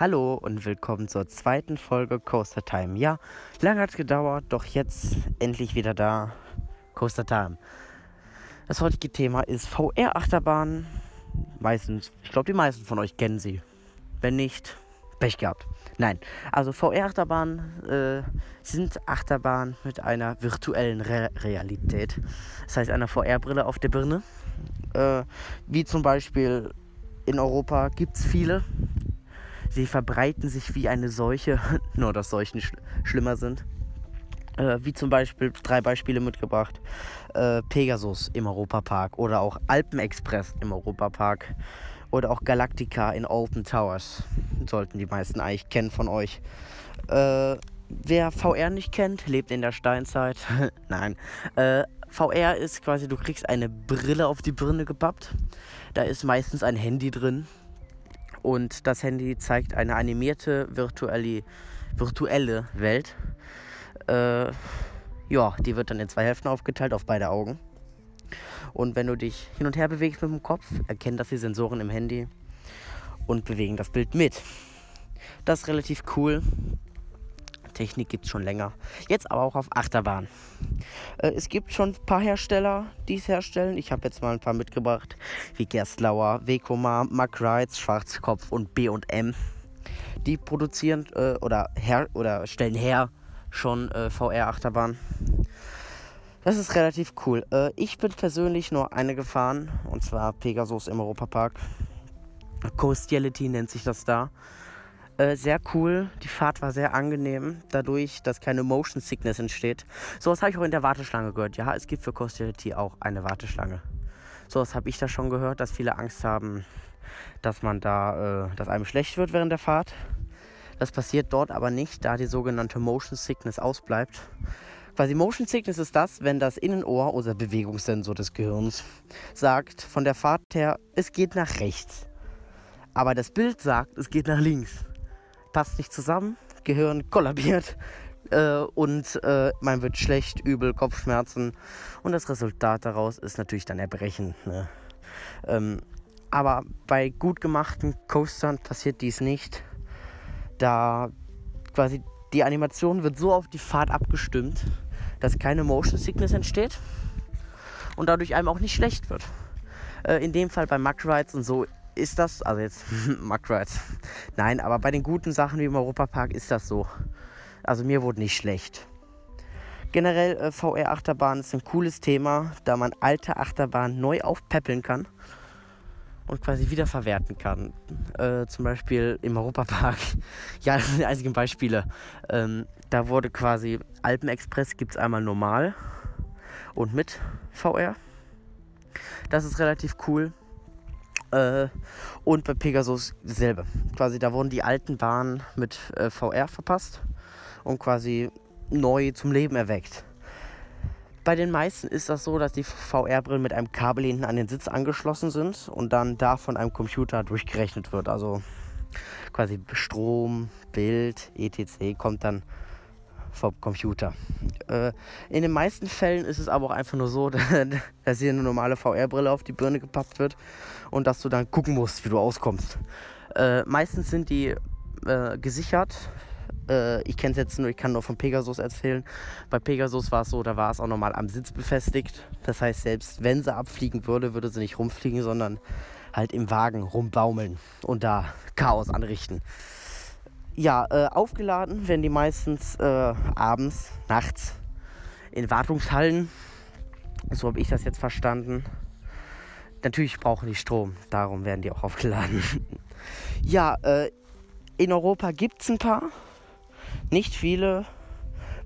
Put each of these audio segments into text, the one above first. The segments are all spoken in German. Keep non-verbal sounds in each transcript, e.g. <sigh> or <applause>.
Hallo und willkommen zur zweiten Folge Coaster Time. Ja, lange hat gedauert, doch jetzt endlich wieder da. Coaster Time. Das heutige Thema ist VR-Achterbahn. Meistens, ich glaube, die meisten von euch kennen sie. Wenn nicht, Pech gehabt. Nein, also VR-Achterbahnen äh, sind Achterbahnen mit einer virtuellen Re Realität. Das heißt, einer VR-Brille auf der Birne. Äh, wie zum Beispiel in Europa gibt es viele. Sie verbreiten sich wie eine Seuche, <laughs> nur dass Seuchen sch schlimmer sind. Äh, wie zum Beispiel drei Beispiele mitgebracht: äh, Pegasus im Europapark oder auch Alpenexpress im Europapark oder auch Galactica in Alton Towers. Sollten die meisten eigentlich kennen von euch. Äh, wer VR nicht kennt, lebt in der Steinzeit. <laughs> Nein. Äh, VR ist quasi, du kriegst eine Brille auf die Birne gepappt. Da ist meistens ein Handy drin. Und das Handy zeigt eine animierte virtuelle, virtuelle Welt. Äh, ja, die wird dann in zwei Hälften aufgeteilt auf beide Augen. Und wenn du dich hin und her bewegst mit dem Kopf, erkennen das die Sensoren im Handy und bewegen das Bild mit. Das ist relativ cool. Technik gibt es schon länger. Jetzt aber auch auf Achterbahn. Äh, es gibt schon ein paar Hersteller, die es herstellen. Ich habe jetzt mal ein paar mitgebracht, wie Gerstlauer, Vekoma, Mack Rides, Schwarzkopf und B&M. Die produzieren äh, oder, her oder stellen her schon äh, VR-Achterbahn. Das ist relativ cool. Äh, ich bin persönlich nur eine gefahren, und zwar Pegasus im Europapark. Coastiality nennt sich das da. Äh, sehr cool. Die Fahrt war sehr angenehm, dadurch, dass keine Motion Sickness entsteht. So was habe ich auch in der Warteschlange gehört. Ja, es gibt für Coastality auch eine Warteschlange. So was habe ich da schon gehört, dass viele Angst haben, dass man da, äh, dass einem schlecht wird während der Fahrt. Das passiert dort aber nicht, da die sogenannte Motion Sickness ausbleibt. Quasi Motion Sickness ist das, wenn das Innenohr oder Bewegungssensor des Gehirns sagt, von der Fahrt her, es geht nach rechts. Aber das Bild sagt, es geht nach links passt nicht zusammen, Gehirn kollabiert <laughs> äh, und äh, man wird schlecht, übel, Kopfschmerzen und das Resultat daraus ist natürlich dann Erbrechen. Ne? Ähm, aber bei gut gemachten Coastern passiert dies nicht, da quasi die Animation wird so auf die Fahrt abgestimmt, dass keine Motion Sickness entsteht und dadurch einem auch nicht schlecht wird. Äh, in dem Fall bei Mack Rides und so ist das, also jetzt <laughs> Muckrides, nein, aber bei den guten Sachen wie im Europapark ist das so. Also mir wurde nicht schlecht. Generell äh, VR-Achterbahn ist ein cooles Thema, da man alte Achterbahnen neu aufpäppeln kann und quasi wiederverwerten kann. Äh, zum Beispiel im Europapark. <laughs> ja, <laughs> das sind die einzigen Beispiele. Ähm, da wurde quasi Alpenexpress gibt es einmal normal und mit VR. Das ist relativ cool. Äh, und bei Pegasus dasselbe. Quasi da wurden die alten Bahnen mit äh, VR verpasst und quasi neu zum Leben erweckt. Bei den meisten ist das so, dass die VR-Brillen mit einem Kabel hinten an den Sitz angeschlossen sind und dann da von einem Computer durchgerechnet wird. Also quasi Strom, Bild, etc. kommt dann vom Computer. Äh, in den meisten Fällen ist es aber auch einfach nur so, <laughs> dass hier eine normale VR-Brille auf die Birne gepappt wird und dass du dann gucken musst, wie du auskommst. Äh, meistens sind die äh, gesichert. Äh, ich kenne es jetzt nur, ich kann nur von Pegasus erzählen. Bei Pegasus war es so, da war es auch nochmal am Sitz befestigt. Das heißt, selbst wenn sie abfliegen würde, würde sie nicht rumfliegen, sondern halt im Wagen rumbaumeln und da Chaos anrichten. Ja, äh, aufgeladen werden die meistens äh, abends, nachts in Wartungshallen. So habe ich das jetzt verstanden. Natürlich brauchen die Strom, darum werden die auch aufgeladen. <laughs> ja, äh, in Europa gibt es ein paar, nicht viele.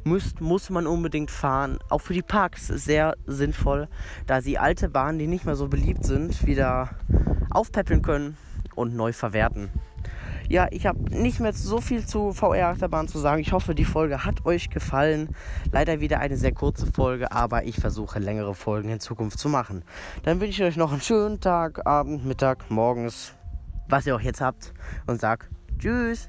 Muss, muss man unbedingt fahren. Auch für die Parks sehr sinnvoll, da sie alte Bahnen, die nicht mehr so beliebt sind, wieder aufpäppeln können und neu verwerten. Ja, ich habe nicht mehr so viel zu VR-Achterbahn zu sagen. Ich hoffe, die Folge hat euch gefallen. Leider wieder eine sehr kurze Folge, aber ich versuche längere Folgen in Zukunft zu machen. Dann wünsche ich euch noch einen schönen Tag, Abend, Mittag, morgens, was ihr auch jetzt habt und sag Tschüss.